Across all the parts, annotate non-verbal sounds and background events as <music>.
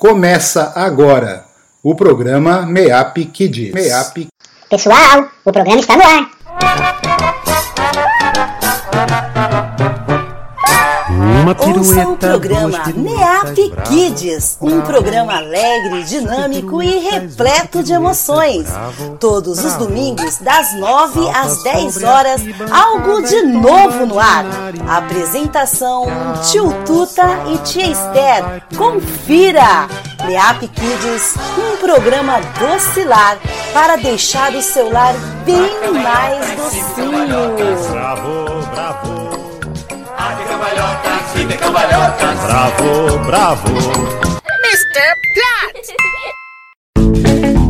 Começa agora o programa MEAP Kids. MEAP. Pessoal, o programa está no ar. Uma Ouça o programa NEAP Kids, um programa alegre, dinâmico e repleto de emoções. Todos os domingos, das 9 às 10 horas, algo de novo no ar. Apresentação Tio Tuta e Tia Esther. Confira! NEAP Kids, um programa docilar para deixar o seu lar bem mais docinho. Bravo, bravo. Cambalhotas, cambalhotas. Bravo, bravo. Mr. Platt. <laughs>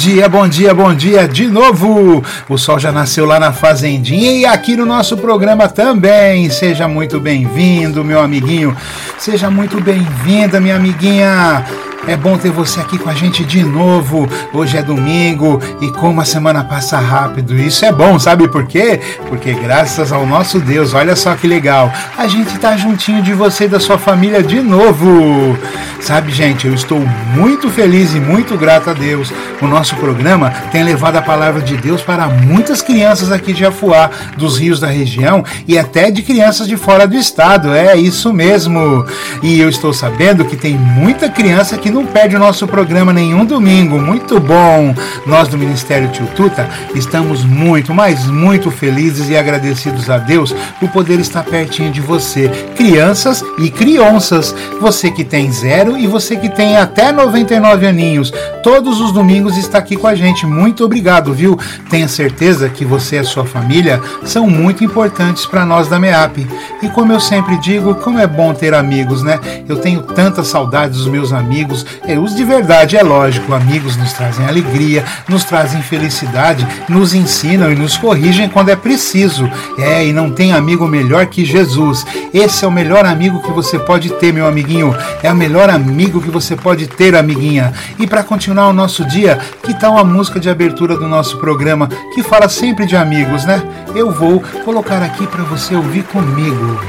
dia, bom dia, bom dia de novo! O sol já nasceu lá na Fazendinha e aqui no nosso programa também. Seja muito bem-vindo, meu amiguinho. Seja muito bem-vinda, minha amiguinha. É bom ter você aqui com a gente de novo. Hoje é domingo e como a semana passa rápido. Isso é bom, sabe por quê? Porque graças ao nosso Deus, olha só que legal. A gente tá juntinho de você e da sua família de novo. Sabe, gente, eu estou muito feliz e muito grato a Deus. O nosso programa tem levado a palavra de Deus para muitas crianças aqui de Afuá, dos rios da região e até de crianças de fora do estado. É isso mesmo. E eu estou sabendo que tem muita criança que não perde o nosso programa nenhum domingo. Muito bom. Nós do Ministério Tio Tuta estamos muito, mas muito felizes e agradecidos a Deus por poder estar pertinho de você, crianças e crianças. Você que tem zero e você que tem até 99 aninhos. Todos os domingos está aqui com a gente. Muito obrigado, viu? Tenha certeza que você e a sua família são muito importantes para nós da MEAP. E como eu sempre digo, como é bom ter amigos, né? Eu tenho tanta saudade dos meus amigos. É, os de verdade, é lógico. Amigos nos trazem alegria, nos trazem felicidade, nos ensinam e nos corrigem quando é preciso. É, e não tem amigo melhor que Jesus. Esse é o melhor amigo que você pode ter, meu amiguinho. É o melhor amigo que você pode ter, amiguinha. E para continuar o nosso dia, que tal a música de abertura do nosso programa que fala sempre de amigos, né? Eu vou colocar aqui para você ouvir comigo.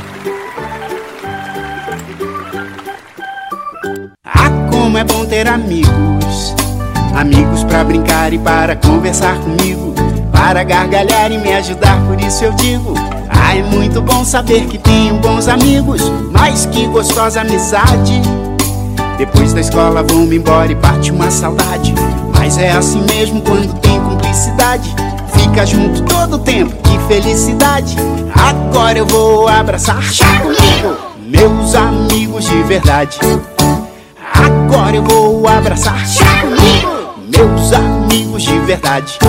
Ah, como é bom ter amigos. Amigos pra brincar e para conversar comigo. Para gargalhar e me ajudar, por isso eu digo. Ah, é muito bom saber que tenho bons amigos. Mas que gostosa amizade. Depois da escola vou-me embora e bate uma saudade. Mas é assim mesmo quando tem cumplicidade. Fica junto todo o tempo, que felicidade. Agora eu vou abraçar. Comigo! meus amigos de verdade. Agora eu vou abraçar meus amigos de verdade.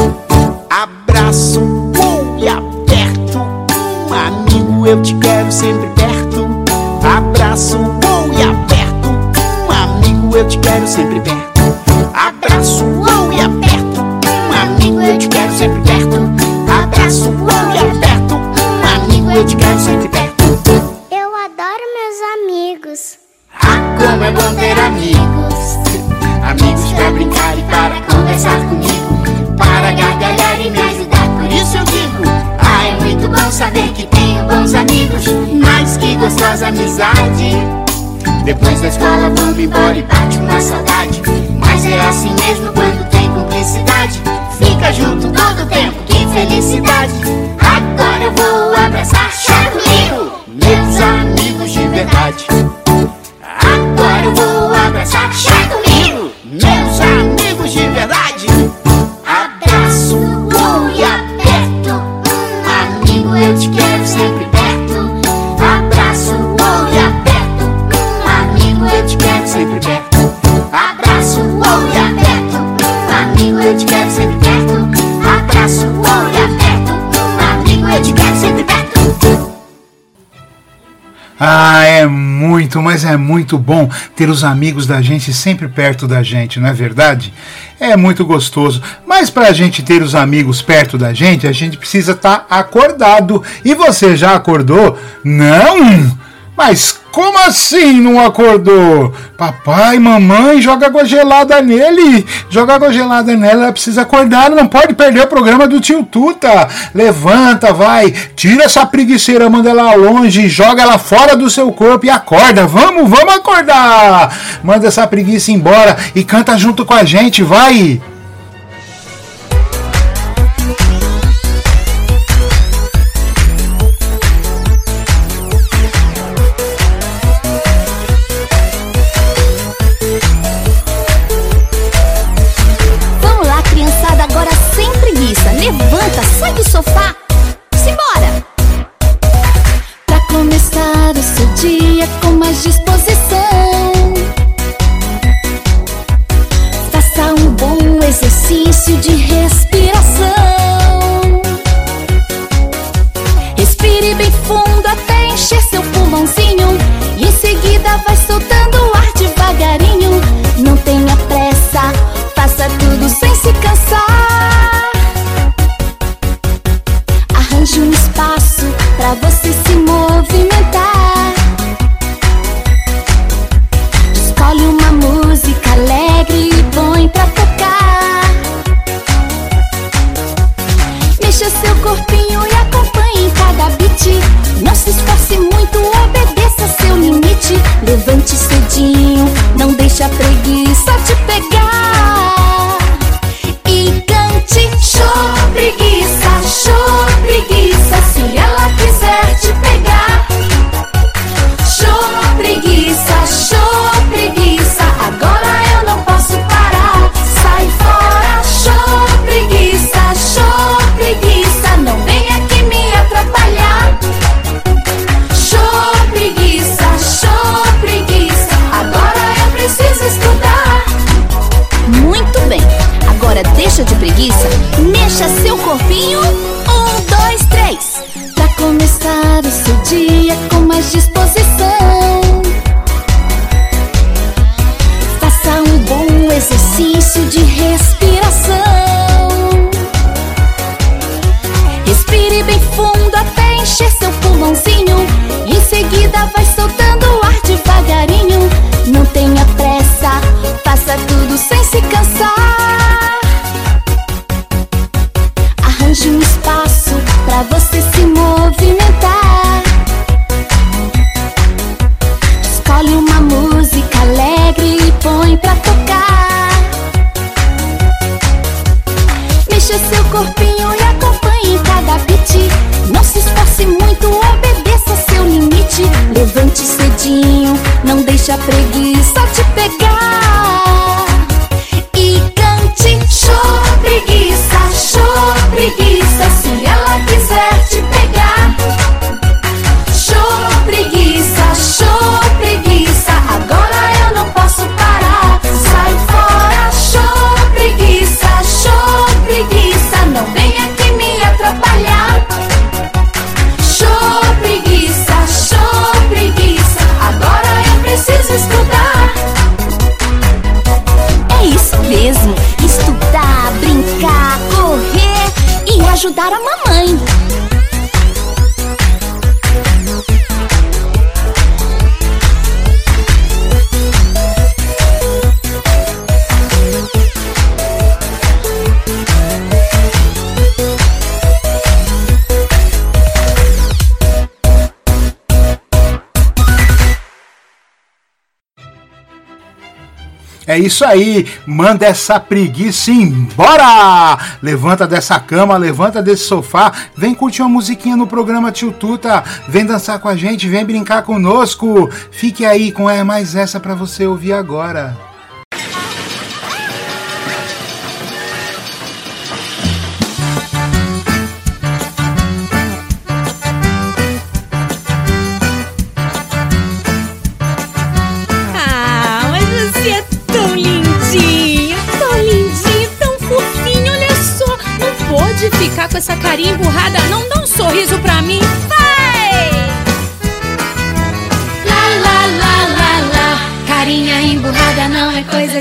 Abraço uh, e aperto, um amigo eu te quero sempre perto. Eu te quero sempre perto. Abraço uh, e aperto, um amigo eu te quero sempre perto. Abraço uh, e aperto, um amigo eu te quero sempre perto. Eu adoro meus amigos. Ah, como é bom ter amigos. Amigos pra brincar e para conversar comigo. Para gargalhar e me ajudar, por isso eu digo. Ah, é muito bom saber que tenho bons amigos. Mas que gostosa amizade. Depois da escola vamos embora e bate uma saudade. Mas é assim mesmo quando tem cumplicidade. Fica junto todo o tempo, que felicidade. Agora eu vou abraçar, comigo. Meus amigos de verdade. Muito, mas é muito bom ter os amigos da gente sempre perto da gente, não é verdade? É muito gostoso. Mas para a gente ter os amigos perto da gente, a gente precisa estar acordado. E você já acordou? Não? Mas como assim não acordou? Papai, mamãe, joga água gelada nele. Joga água gelada nela, ela precisa acordar, não pode perder o programa do tio Tuta. Levanta, vai, tira essa preguiceira, manda ela longe, joga ela fora do seu corpo e acorda. Vamos, vamos acordar. Manda essa preguiça embora e canta junto com a gente, vai. ajudar a mamãe. É isso aí, manda essa preguiça embora! Levanta dessa cama, levanta desse sofá, vem curtir uma musiquinha no programa Tio Tuta, vem dançar com a gente, vem brincar conosco. Fique aí com é mais essa para você ouvir agora.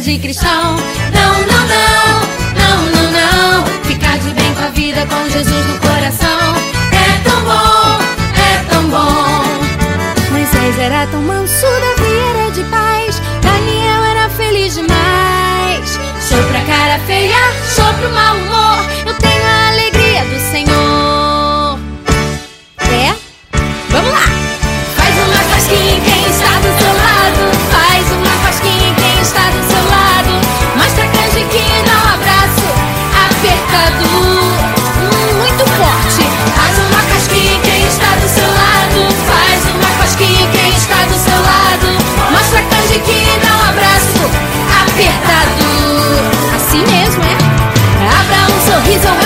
De cristão. Não, não, não, não, não, não. Ficar de bem com a vida com Jesus no coração. É tão bom, é tão bom. Moisés era tão manso, Davi era de paz, Daniel era feliz demais. Show pra cara feia, show pro mau humor.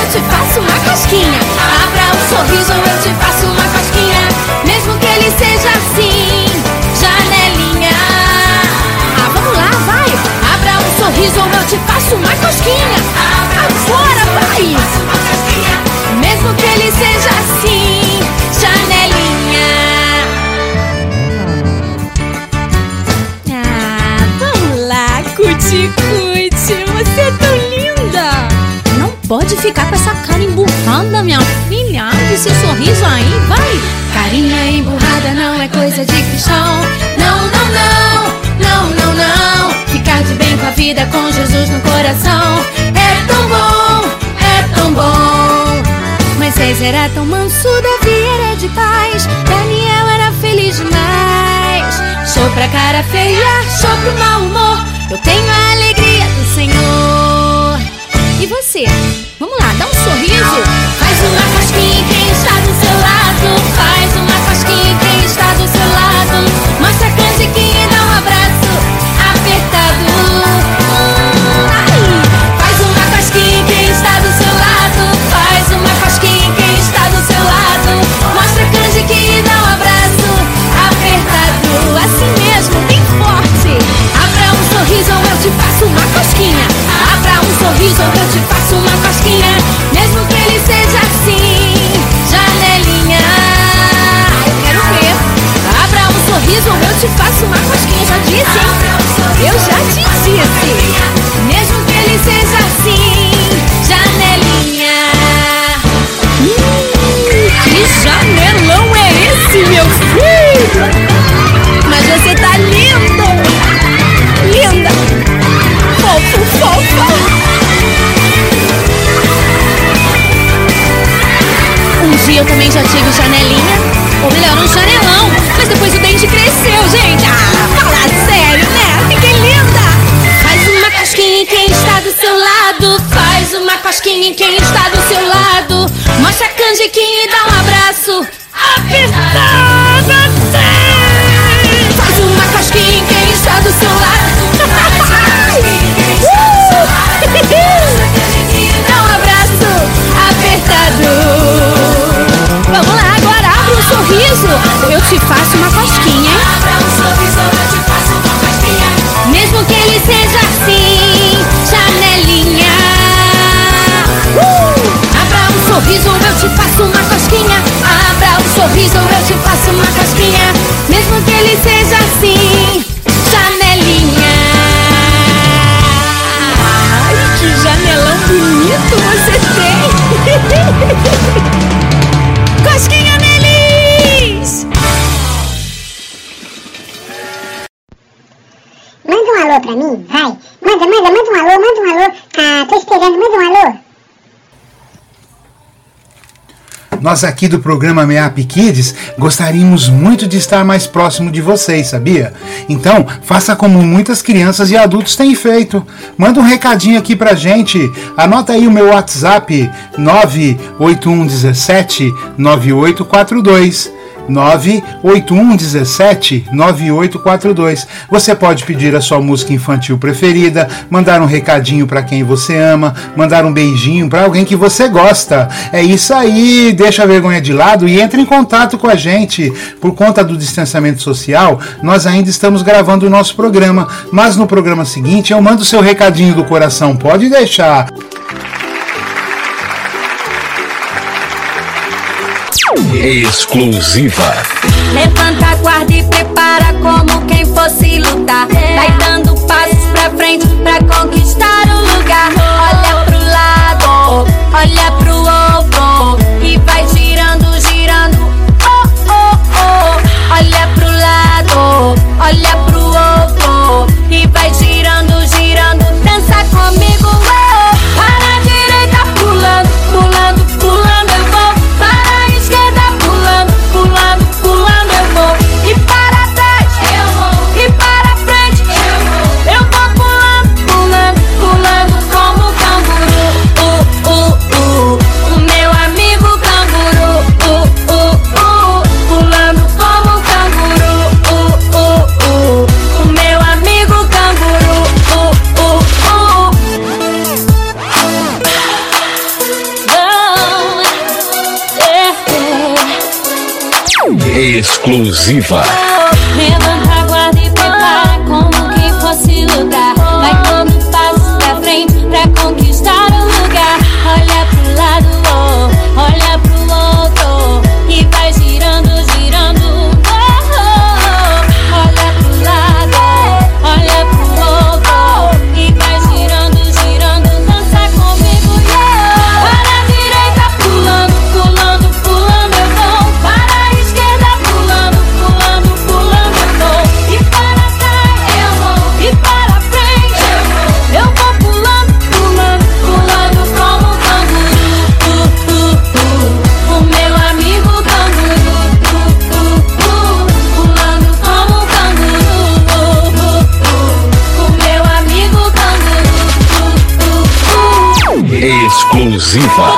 Eu te faço uma casquinha. Abra um sorriso eu te faço uma casquinha. Mesmo que ele seja assim, janelinha. Ah, vamos lá, vai! Abra um sorriso eu te faço uma casquinha. Pode ficar com essa cara emburrada, minha filha. Abre esse sorriso aí, vai! Carinha emburrada não é coisa de cristão. Não, não, não, não, não, não. Ficar de bem com a vida com Jesus no coração. É tão bom, é tão bom. Moisés era tão manso, Davi era de paz, Daniel era feliz demais. Show pra cara feia, show pro mau humor. Eu tenho alegria. E você? Vamos lá, dá um sorriso. Nós aqui do programa Meap Kids gostaríamos muito de estar mais próximo de vocês, sabia? Então, faça como muitas crianças e adultos têm feito. Manda um recadinho aqui pra gente. Anota aí o meu WhatsApp 98117 9842. 98117 9842. Você pode pedir a sua música infantil preferida, mandar um recadinho para quem você ama, mandar um beijinho para alguém que você gosta. É isso aí, deixa a vergonha de lado e entre em contato com a gente. Por conta do distanciamento social, nós ainda estamos gravando o nosso programa, mas no programa seguinte eu mando seu recadinho do coração. Pode deixar. Exclusiva. Levanta a guarda e prepara como quem fosse lutar. Vai dando passos pra frente pra conquistar o lugar. Olha pro lado, olha pro outro e vai girando, girando. Oh, oh, oh. Olha pro lado, olha pro outro e vai girando, Exclusiva. Exclusiva.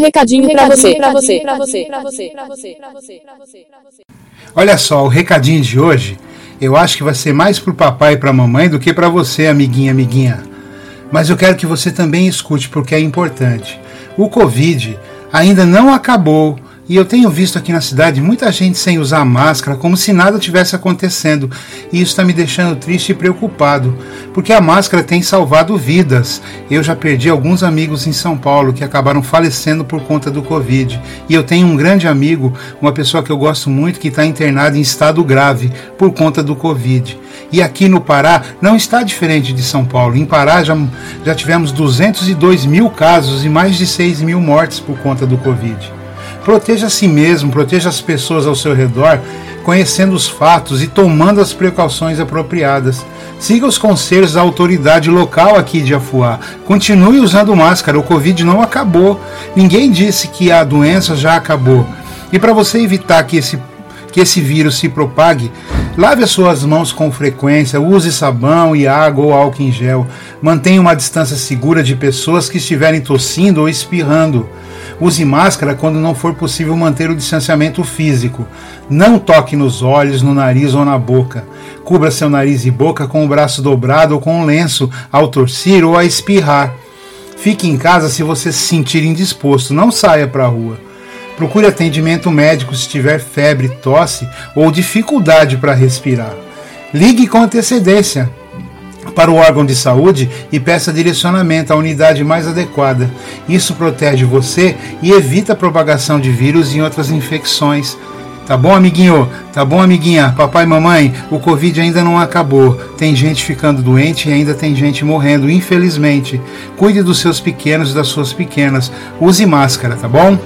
Um recadinho pra você, pra você, pra você, pra você, pra você, pra você, pra você, pra você. Olha só, o recadinho de hoje, eu acho que vai ser mais pro papai e pra mamãe do que para você, amiguinha, amiguinha. Mas eu quero que você também escute porque é importante. O Covid ainda não acabou e eu tenho visto aqui na cidade muita gente sem usar máscara, como se nada tivesse acontecendo. E isso está me deixando triste e preocupado, porque a máscara tem salvado vidas. Eu já perdi alguns amigos em São Paulo que acabaram falecendo por conta do Covid. E eu tenho um grande amigo, uma pessoa que eu gosto muito, que está internado em estado grave por conta do Covid. E aqui no Pará não está diferente de São Paulo. Em Pará já, já tivemos 202 mil casos e mais de 6 mil mortes por conta do Covid. Proteja a si mesmo, proteja as pessoas ao seu redor, conhecendo os fatos e tomando as precauções apropriadas. Siga os conselhos da autoridade local aqui de Afuá. Continue usando máscara, o Covid não acabou. Ninguém disse que a doença já acabou. E para você evitar que esse que esse vírus se propague, lave as suas mãos com frequência, use sabão e água ou álcool em gel. Mantenha uma distância segura de pessoas que estiverem tossindo ou espirrando. Use máscara quando não for possível manter o distanciamento físico. Não toque nos olhos, no nariz ou na boca. Cubra seu nariz e boca com o braço dobrado ou com um lenço ao tossir ou a espirrar. Fique em casa se você se sentir indisposto, não saia para a rua. Procure atendimento médico se tiver febre, tosse ou dificuldade para respirar. Ligue com antecedência para o órgão de saúde e peça direcionamento à unidade mais adequada. Isso protege você e evita a propagação de vírus e outras infecções. Tá bom, amiguinho? Tá bom, amiguinha? Papai e mamãe, o Covid ainda não acabou. Tem gente ficando doente e ainda tem gente morrendo, infelizmente. Cuide dos seus pequenos e das suas pequenas. Use máscara, tá bom?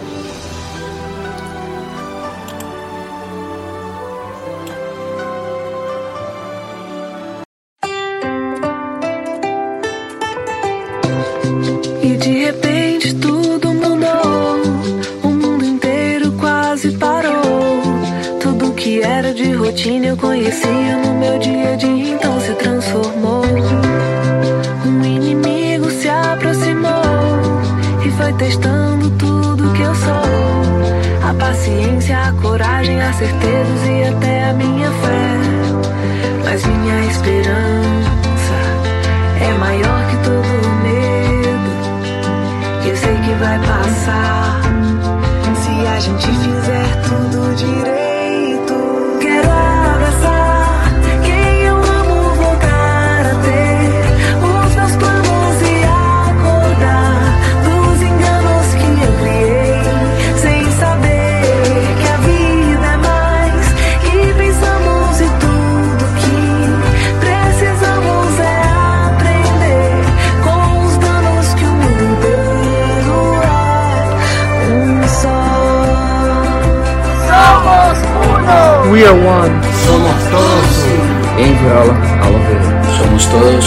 todos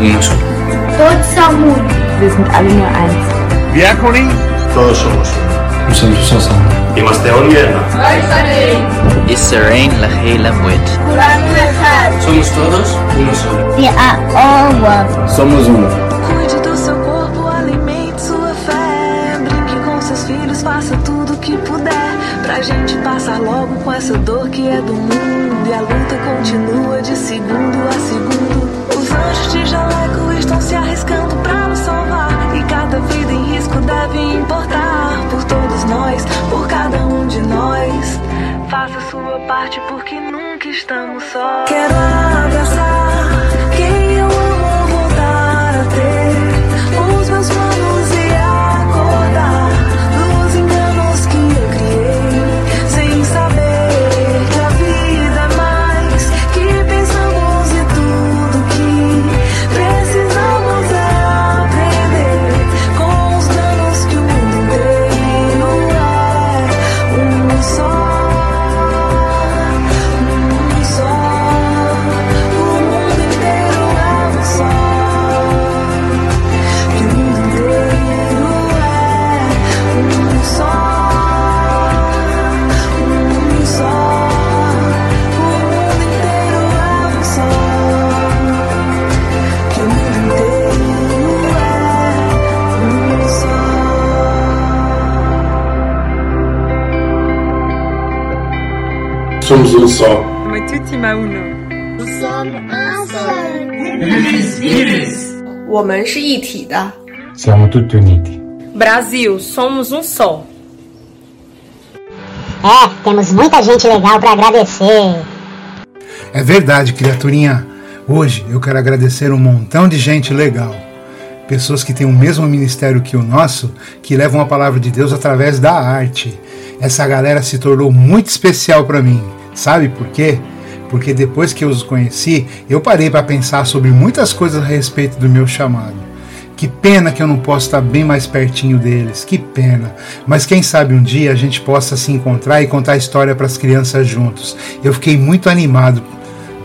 uno solo. Todos são uno. Wir sind alle nur eins. Diácono, Todos somos uno. Nous sommes tous ensemble. Είμαστε όλοι ένα. Israel la mwit. Somos todos uno solo. We are all one. Somos uno. Cuide do seu corpo, alimente sua fé. Brinque com seus filhos, faça tudo o que puder. Pra gente passar logo com essa dor que é do mundo. E a luta continua de segundo a segundo. Anjos de jaleco estão se arriscando pra nos salvar. E cada vida em risco deve importar. Por todos nós, por cada um de nós. Faça sua parte porque nunca estamos só. Quero Somos um só. Come tutti ma uno. um 我们是一体的。 Siamo tutti uniti. Brasil, somos um só. É, temos muita gente legal para agradecer. É verdade, criaturinha. Hoje eu quero agradecer um montão de gente legal. Pessoas que têm o mesmo ministério que o nosso, que levam a palavra de Deus através da arte. Essa galera se tornou muito especial para mim. Sabe por quê? Porque depois que eu os conheci, eu parei para pensar sobre muitas coisas a respeito do meu chamado. Que pena que eu não posso estar bem mais pertinho deles, que pena. Mas quem sabe um dia a gente possa se encontrar e contar a história para as crianças juntos. Eu fiquei muito animado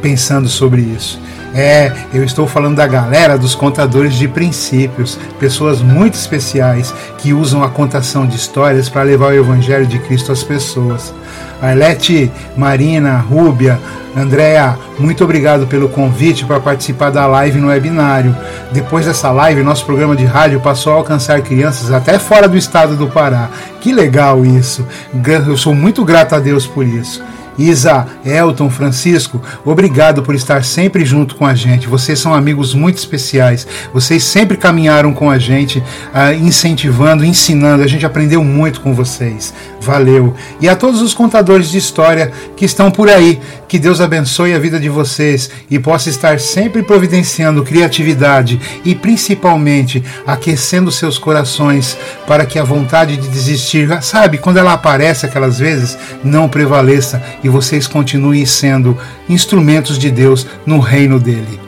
pensando sobre isso. É, eu estou falando da galera dos contadores de princípios, pessoas muito especiais que usam a contação de histórias para levar o Evangelho de Cristo às pessoas. Arlete, Marina, Rúbia, Andréa, muito obrigado pelo convite para participar da live no webinário. Depois dessa live, nosso programa de rádio passou a alcançar crianças até fora do estado do Pará. Que legal isso! Eu sou muito grato a Deus por isso. Isa, Elton, Francisco, obrigado por estar sempre junto com a gente. Vocês são amigos muito especiais. Vocês sempre caminharam com a gente, uh, incentivando, ensinando. A gente aprendeu muito com vocês. Valeu. E a todos os contadores de história que estão por aí, que Deus abençoe a vida de vocês e possa estar sempre providenciando criatividade e principalmente aquecendo seus corações para que a vontade de desistir, sabe, quando ela aparece aquelas vezes, não prevaleça e vocês continuem sendo instrumentos de Deus no reino dele.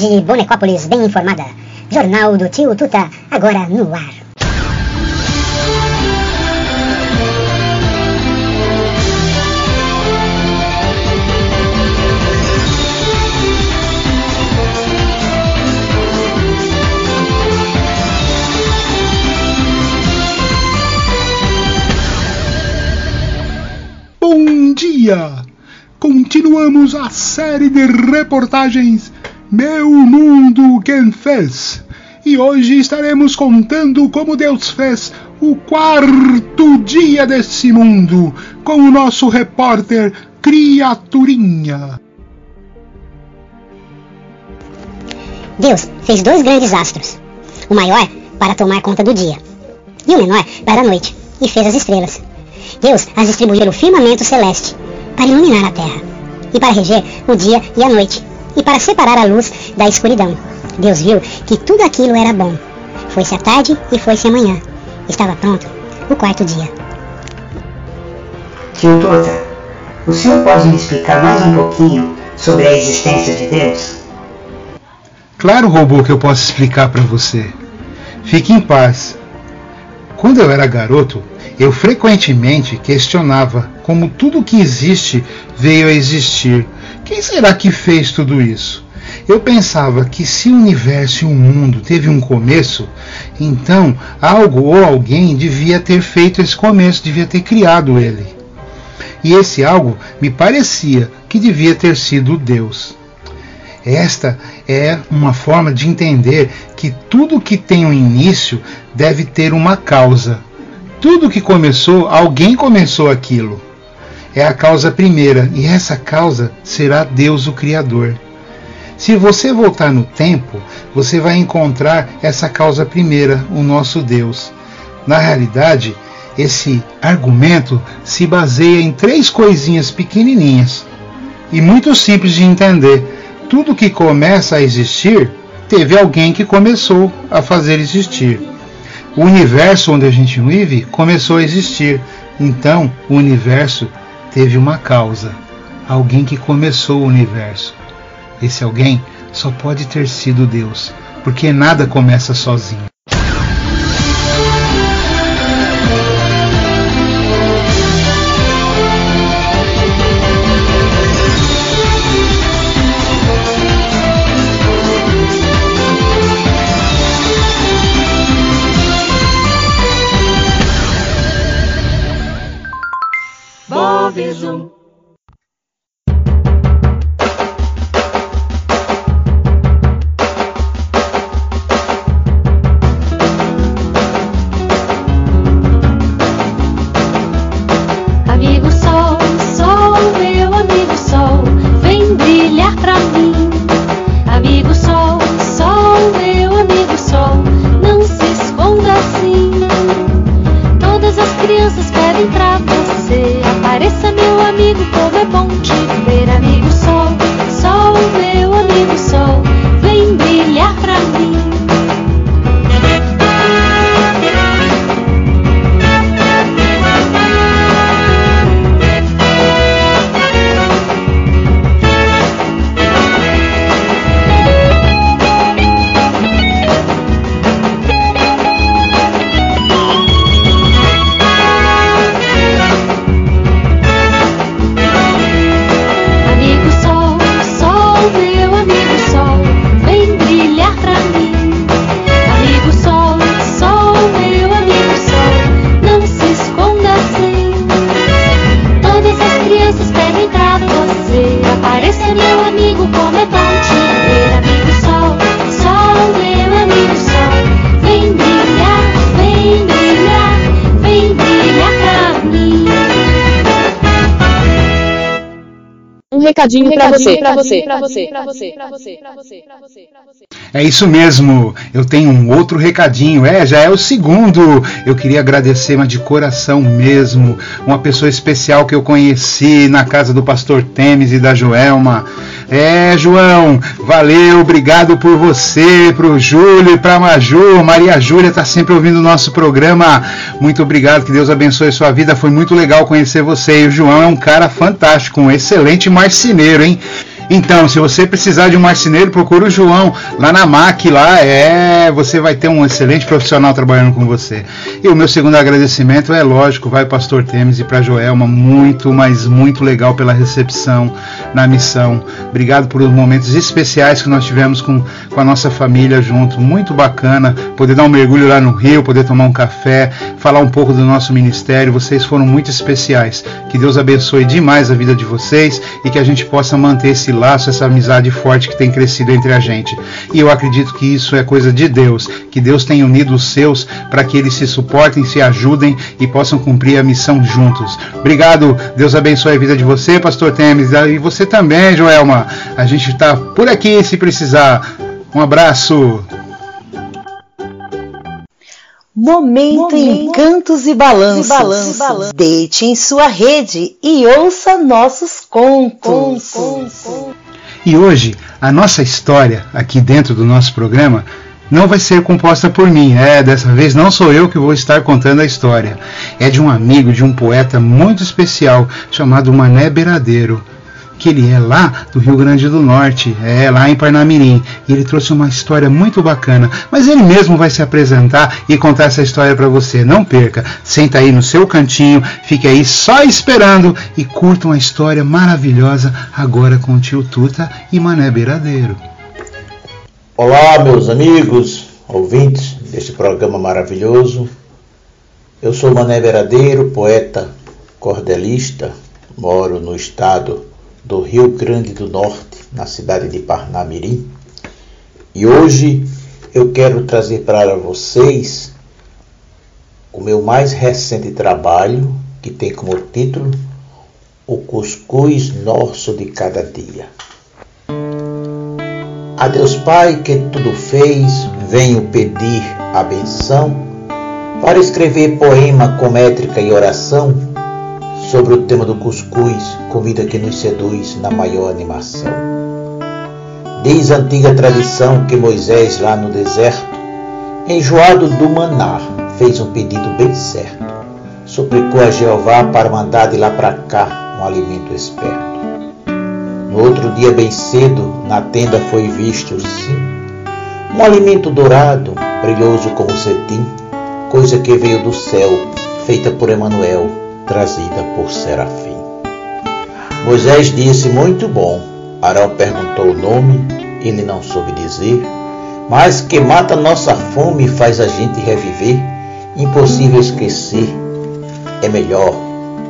De Bonecópolis bem informada. Jornal do Tio Tuta, agora no ar. Bom dia! Continuamos a série de reportagens meu Mundo Quem Fez. E hoje estaremos contando como Deus fez o quarto dia desse mundo com o nosso repórter Criaturinha. Deus fez dois grandes astros, o maior para tomar conta do dia e o menor para a noite, e fez as estrelas. Deus as distribuiu no firmamento celeste para iluminar a terra e para reger o dia e a noite e para separar a luz da escuridão. Deus viu que tudo aquilo era bom. Foi-se a tarde e foi-se a manhã. Estava pronto o quarto dia. Tio Tota, o senhor pode me explicar mais um pouquinho sobre a existência de Deus? Claro, robô, que eu posso explicar para você. Fique em paz. Quando eu era garoto, eu frequentemente questionava como tudo que existe veio a existir quem será que fez tudo isso? Eu pensava que se o universo e o mundo teve um começo, então algo ou alguém devia ter feito esse começo, devia ter criado ele. E esse algo me parecia que devia ter sido Deus. Esta é uma forma de entender que tudo que tem um início deve ter uma causa. Tudo que começou, alguém começou aquilo. É a causa primeira, e essa causa será Deus o Criador. Se você voltar no tempo, você vai encontrar essa causa primeira, o nosso Deus. Na realidade, esse argumento se baseia em três coisinhas pequenininhas e muito simples de entender. Tudo que começa a existir teve alguém que começou a fazer existir. O universo onde a gente vive começou a existir, então o universo teve uma causa, alguém que começou o universo. Esse alguém só pode ter sido Deus, porque nada começa sozinho. Bobizum. Um recadinho pra você, pra você, pra você, pra você, pra você, pra você, pra você, pra você. É isso mesmo, eu tenho um outro recadinho, é, já é o segundo. Eu queria agradecer, mas de coração mesmo, uma pessoa especial que eu conheci na casa do pastor Temes e da Joelma. É, João, valeu, obrigado por você, pro Júlio e pra Maju. Maria Júlia tá sempre ouvindo o nosso programa. Muito obrigado, que Deus abençoe sua vida. Foi muito legal conhecer você. E o João é um cara fantástico, um excelente marceneiro, hein? Então, se você precisar de um marceneiro, procura o João lá na MAC, lá é, você vai ter um excelente profissional trabalhando com você. E o meu segundo agradecimento é lógico, vai Pastor Temes e para Joelma, muito, mas muito legal pela recepção na missão. Obrigado por os momentos especiais que nós tivemos com, com a nossa família junto, muito bacana, poder dar um mergulho lá no Rio, poder tomar um café, falar um pouco do nosso ministério. Vocês foram muito especiais. Que Deus abençoe demais a vida de vocês e que a gente possa manter esse laço, essa amizade forte que tem crescido entre a gente. E eu acredito que isso é coisa de Deus, que Deus tem unido os seus para que eles se suportem, se ajudem e possam cumprir a missão juntos. Obrigado, Deus abençoe a vida de você, Pastor Temes, e você também, Joelma. A gente está por aqui se precisar. Um abraço. Momento, Encantos e Balanços. Deite em sua rede e ouça nossos contos. E hoje, a nossa história aqui dentro do nosso programa não vai ser composta por mim. É, dessa vez não sou eu que vou estar contando a história. É de um amigo, de um poeta muito especial chamado Mané Beiradeiro. Que ele é lá do Rio Grande do Norte, é lá em Parnamirim. E ele trouxe uma história muito bacana. Mas ele mesmo vai se apresentar e contar essa história para você. Não perca. Senta aí no seu cantinho, fique aí só esperando e curta uma história maravilhosa agora com o tio Tuta e Mané Beiradeiro. Olá, meus amigos, ouvintes deste programa maravilhoso. Eu sou Mané Veradeiro, poeta, cordelista, moro no estado do Rio Grande do Norte, na cidade de Parnamirim. E hoje eu quero trazer para vocês o meu mais recente trabalho, que tem como título O Cuscuz Nosso de Cada Dia. A Deus Pai que tudo fez, venho pedir a benção para escrever poema com métrica e oração sobre o tema do cuscuz, comida que nos seduz na maior animação. Diz a antiga tradição que Moisés, lá no deserto, enjoado do maná, fez um pedido bem certo. Suplicou a Jeová para mandar de lá para cá um alimento esperto. No outro dia, bem cedo, na tenda foi visto, sim, um alimento dourado, brilhoso como cetim, coisa que veio do céu, feita por Emanuel, trazida por Serafim. Moisés disse: Muito bom. Arão perguntou o nome, ele não soube dizer, mas que mata nossa fome e faz a gente reviver, impossível esquecer, é melhor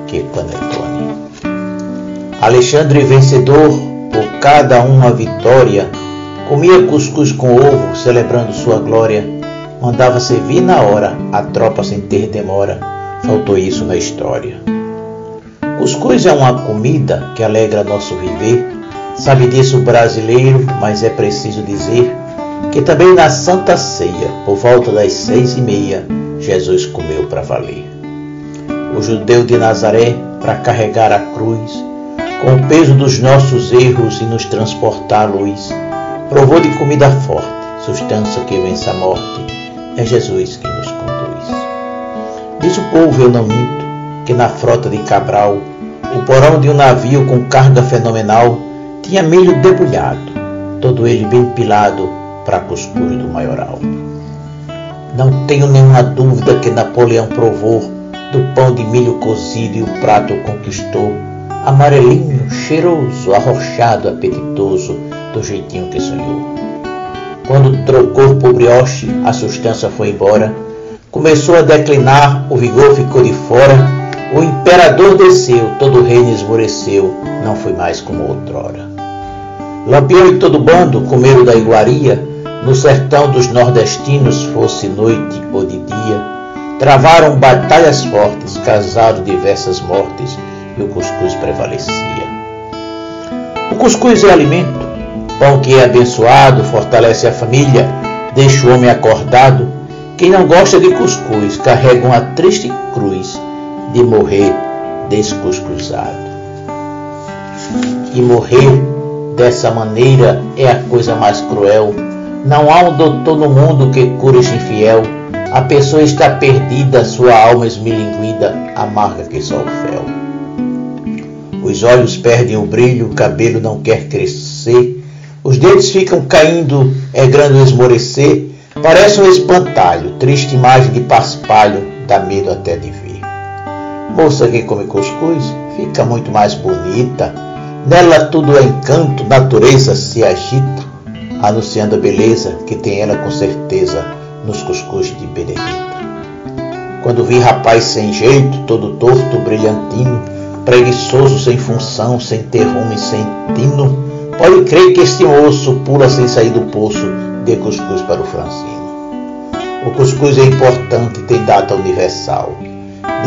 que panetone. Alexandre vencedor, por cada uma vitória, comia cuscuz com ovo, celebrando sua glória, mandava servir na hora a tropa sem ter demora, faltou isso na história. Cuscuz é uma comida que alegra nosso viver, sabe disso o brasileiro, mas é preciso dizer que também na Santa Ceia, por volta das seis e meia, Jesus comeu para valer. O judeu de Nazaré, para carregar a cruz, com o peso dos nossos erros e nos transportar à luz, provou de comida forte, substância que vence a morte, é Jesus que nos conduz. Diz o povo, eu não minto, que na frota de Cabral, o porão de um navio com carga fenomenal tinha milho debulhado, todo ele bem pilado para cuscuz do maioral. Não tenho nenhuma dúvida que Napoleão provou do pão de milho cozido e o prato conquistou amarelinho, cheiroso, arrochado, apetitoso, do jeitinho que sonhou. Quando trocou por brioche, a substância foi embora, começou a declinar, o vigor ficou de fora, o imperador desceu, todo o reino esmoreceu, não foi mais como outrora. Lampião e todo bando comeram da iguaria, no sertão dos nordestinos, fosse noite ou de dia, travaram batalhas fortes, causaram diversas mortes, e o cuscuz prevalecia. O cuscuz é alimento, pão que é abençoado, fortalece a família, deixa o homem acordado. Quem não gosta de cuscuz carrega uma triste cruz de morrer descuscuzado. E morrer dessa maneira é a coisa mais cruel. Não há um doutor no mundo que cure este infiel. A pessoa está perdida, sua alma esmilinguida, amarga que só o fel. Os olhos perdem o brilho, o cabelo não quer crescer, os dedos ficam caindo, é grande esmorecer, parece um espantalho, triste imagem de paspalho, dá medo até de ver. Moça que come cuscuz fica muito mais bonita, nela tudo é encanto, natureza se agita, anunciando a beleza que tem ela com certeza nos cuscuz de Benedita. Quando vi rapaz sem jeito, todo torto, brilhantino, preguiçoso, sem função, sem ter rumo e sem tino, pode crer que este osso pula sem sair do poço de cuscuz para o Francino. O cuscuz é importante, tem data universal.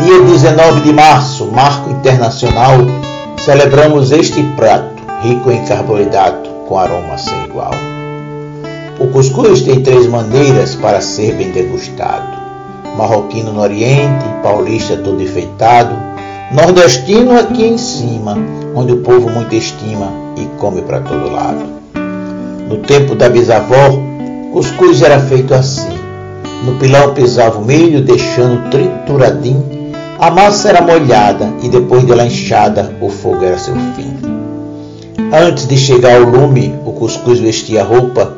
Dia 19 de março, marco internacional, celebramos este prato, rico em carboidrato, com aroma sem igual. O cuscuz tem três maneiras para ser bem degustado. Marroquino no Oriente, paulista todo enfeitado, Nordestino aqui em cima, onde o povo muito estima e come para todo lado. No tempo da bisavó, cuscuz era feito assim. No pilão pisava o milho, deixando trituradinho. A massa era molhada e depois de lanchada, o fogo era seu fim. Antes de chegar ao lume, o cuscuz vestia roupa.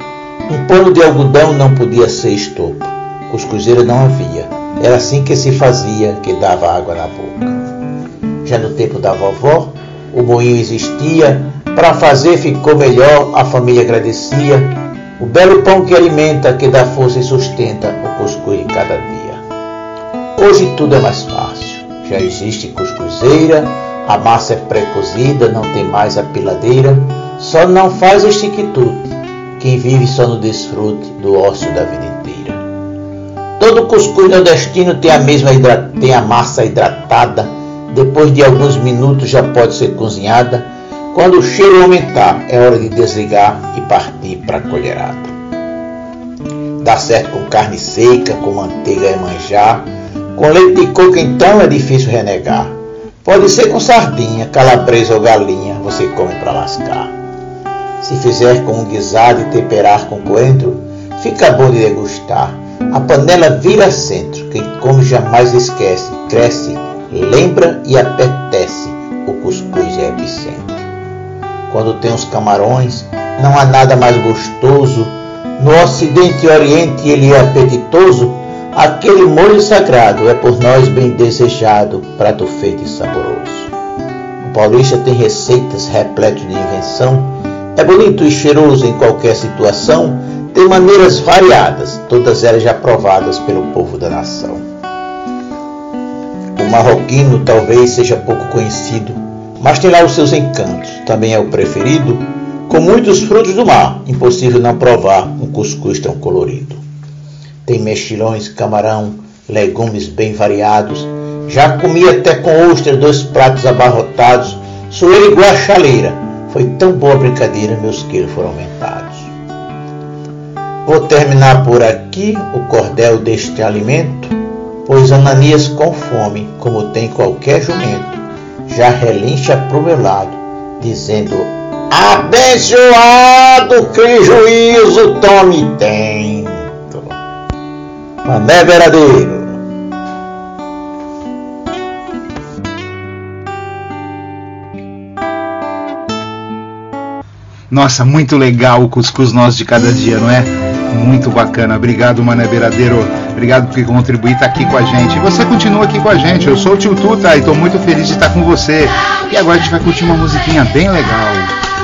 Um pano de algodão não podia ser estopa. Cuscuzeira não havia. Era assim que se fazia, que dava água na boca. Já no tempo da vovó, o moinho existia, para fazer ficou melhor, a família agradecia. O belo pão que alimenta, que dá força e sustenta o cuscuz de cada dia. Hoje tudo é mais fácil. Já existe cuscuzeira, a massa é pré-cozida, não tem mais a piladeira, só não faz o chiquitute, quem vive só no desfrute do ócio da vida inteira. Todo cuscuz nordestino tem a mesma tem a massa hidratada, depois de alguns minutos já pode ser cozinhada. Quando o cheiro aumentar, é hora de desligar e partir para a colherada. Dá certo com carne seca, com manteiga e manjar, com leite de coco então é difícil renegar. Pode ser com sardinha, calabresa ou galinha, você come para lascar. Se fizer com um guisado e temperar com coentro, fica bom de degustar. A panela vira centro, quem come jamais esquece, cresce, lembra e apetece. O cuscuz é epicentro. Quando tem os camarões, não há nada mais gostoso. No Ocidente e Oriente ele é apetitoso Aquele molho sagrado é por nós bem desejado, prato feito e saboroso. O paulista tem receitas repletas de invenção, é bonito e cheiroso em qualquer situação, tem maneiras variadas, todas elas já provadas pelo povo da nação. O marroquino talvez seja pouco conhecido, mas tem lá os seus encantos, também é o preferido, com muitos frutos do mar, impossível não provar um cuscuz tão colorido. Tem mexilhões, camarão, legumes bem variados. Já comi até com ostra dois pratos abarrotados. Sou ele igual a chaleira. Foi tão boa a brincadeira, meus quilos foram aumentados. Vou terminar por aqui o cordel deste alimento, pois Ananias com fome, como tem qualquer jumento, já relincha pro meu lado, dizendo: Abençoado que juízo tome tem. Mané Veradeiro. Nossa, muito legal o cuscuz nosso de cada dia, não é? Muito bacana. Obrigado, Mané Beiradeiro. Obrigado por contribuir, tá aqui com a gente. E você continua aqui com a gente. Eu sou o Tio Tuta e estou muito feliz de estar com você. E agora a gente vai curtir uma musiquinha bem legal.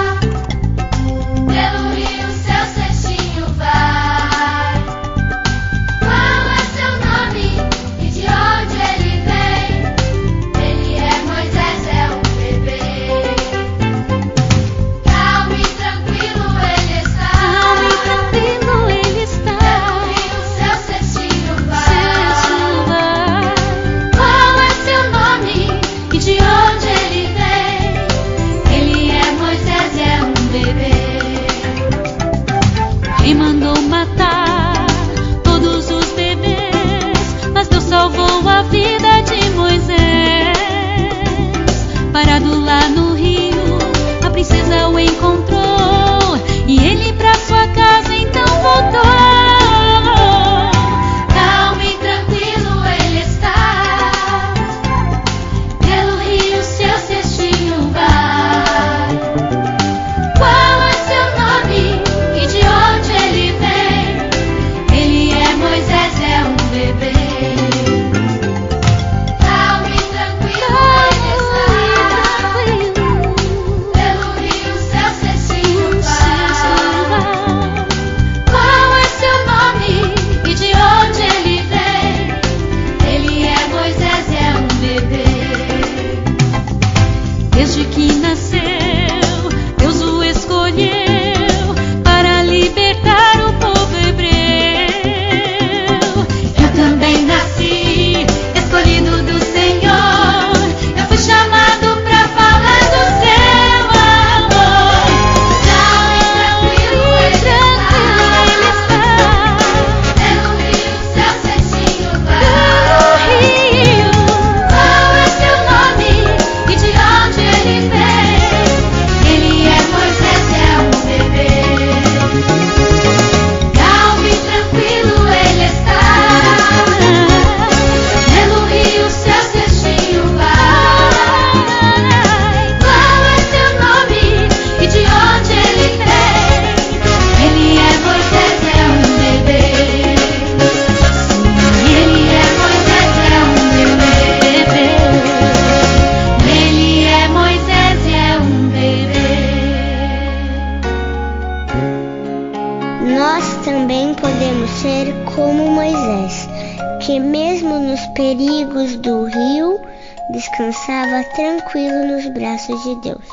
Braços de Deus.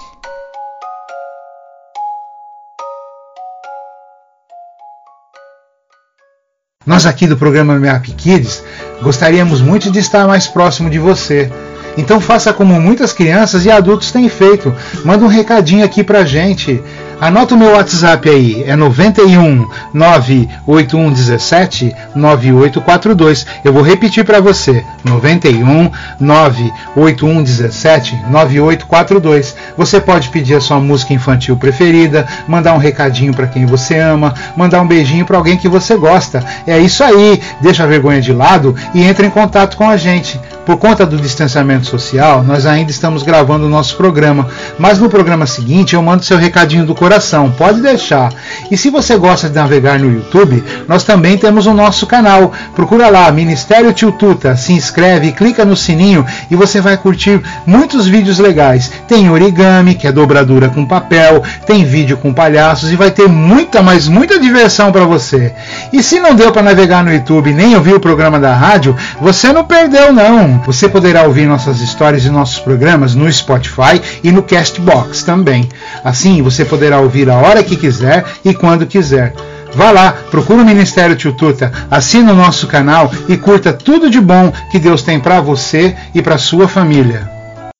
Nós aqui do programa MAP Kids gostaríamos muito de estar mais próximo de você. Então faça como muitas crianças e adultos têm feito. Manda um recadinho aqui pra gente. Anota o meu WhatsApp aí, é 91 98117 9842. Eu vou repetir para você, 91 98117 9842. Você pode pedir a sua música infantil preferida, mandar um recadinho para quem você ama, mandar um beijinho para alguém que você gosta. É isso aí, deixa a vergonha de lado e entre em contato com a gente. Por conta do distanciamento social, nós ainda estamos gravando o nosso programa, mas no programa seguinte eu mando seu recadinho do coração, pode deixar. E se você gosta de navegar no YouTube, nós também temos o nosso canal. Procura lá, Ministério Tio Tuta, se inscreve, clica no sininho e você vai curtir muitos vídeos legais. Tem origami, que é dobradura com papel, tem vídeo com palhaços e vai ter muita, mas muita diversão para você. E se não deu para navegar no YouTube nem ouvir o programa da rádio, você não perdeu não. Você poderá ouvir nossas histórias e nossos programas no Spotify e no Castbox também. Assim, você poderá ouvir a hora que quiser e quando quiser. Vá lá, procura o Ministério Tio Tuta, assina o nosso canal e curta tudo de bom que Deus tem para você e para sua família.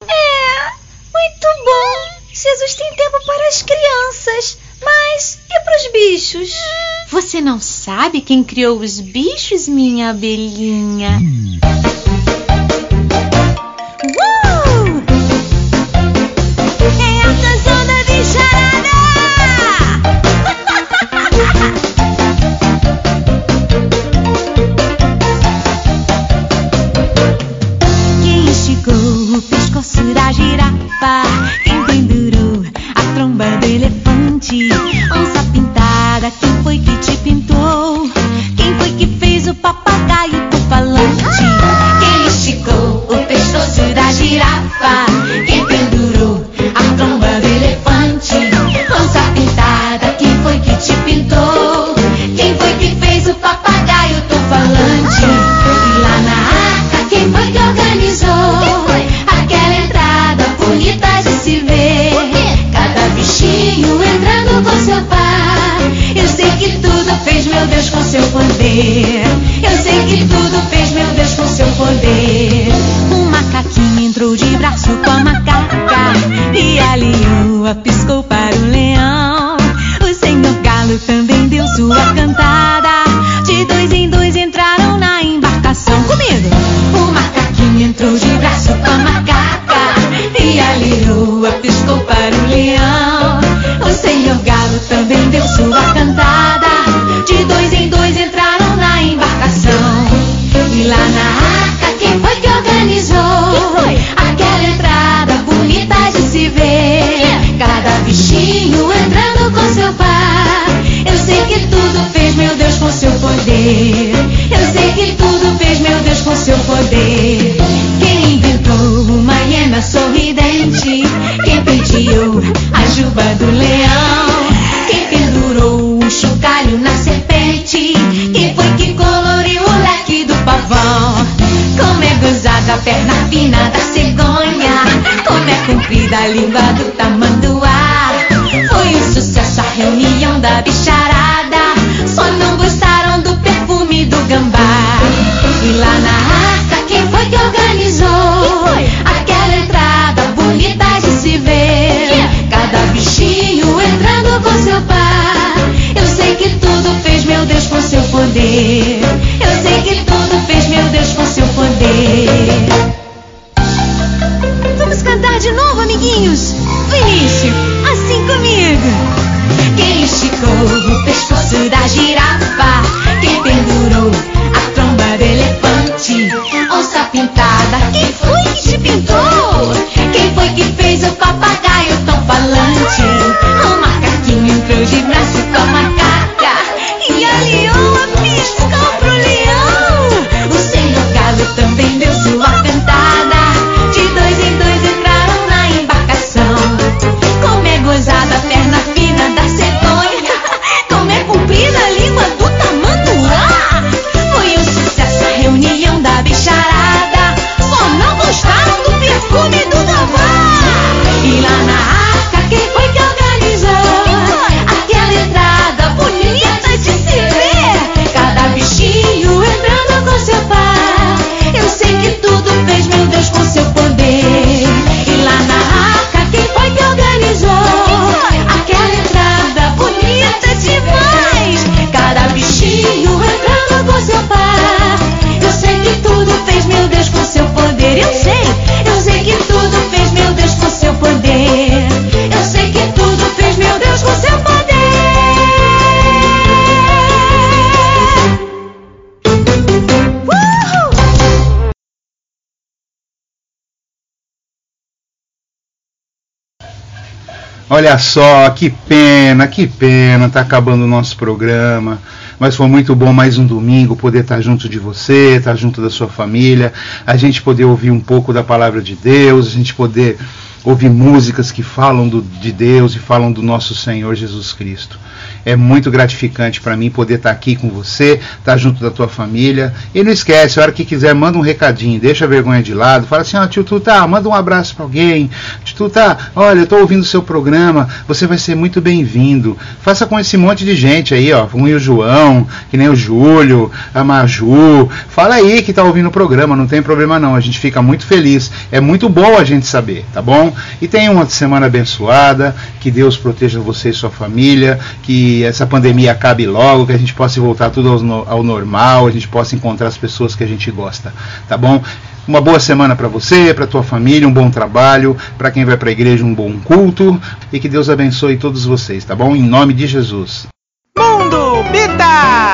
É, muito bom. Jesus tem tempo para as crianças, mas e para os bichos? Você não sabe quem criou os bichos, minha abelhinha? Uou! Olha só, que pena, que pena, tá acabando o nosso programa. Mas foi muito bom mais um domingo poder estar junto de você, estar junto da sua família, a gente poder ouvir um pouco da palavra de Deus, a gente poder ouvir músicas que falam do, de Deus e falam do nosso Senhor Jesus Cristo. É muito gratificante para mim poder estar aqui com você, estar junto da tua família. E não esquece, a hora que quiser, manda um recadinho, deixa a vergonha de lado, fala assim: ó, oh, tio Tutá, manda um abraço para alguém. Tio Tutá, olha, eu estou ouvindo o seu programa, você vai ser muito bem-vindo. Faça com esse monte de gente aí, ó, com o João, que nem o Júlio, a Maju. Fala aí que está ouvindo o programa, não tem problema não, a gente fica muito feliz. É muito bom a gente saber, tá bom? E tenha uma semana abençoada, que Deus proteja você e sua família, essa pandemia acabe logo, que a gente possa voltar tudo ao, ao normal, a gente possa encontrar as pessoas que a gente gosta, tá bom? Uma boa semana para você, para tua família, um bom trabalho, para quem vai para a igreja um bom culto e que Deus abençoe todos vocês, tá bom? Em nome de Jesus. Mundo Bita!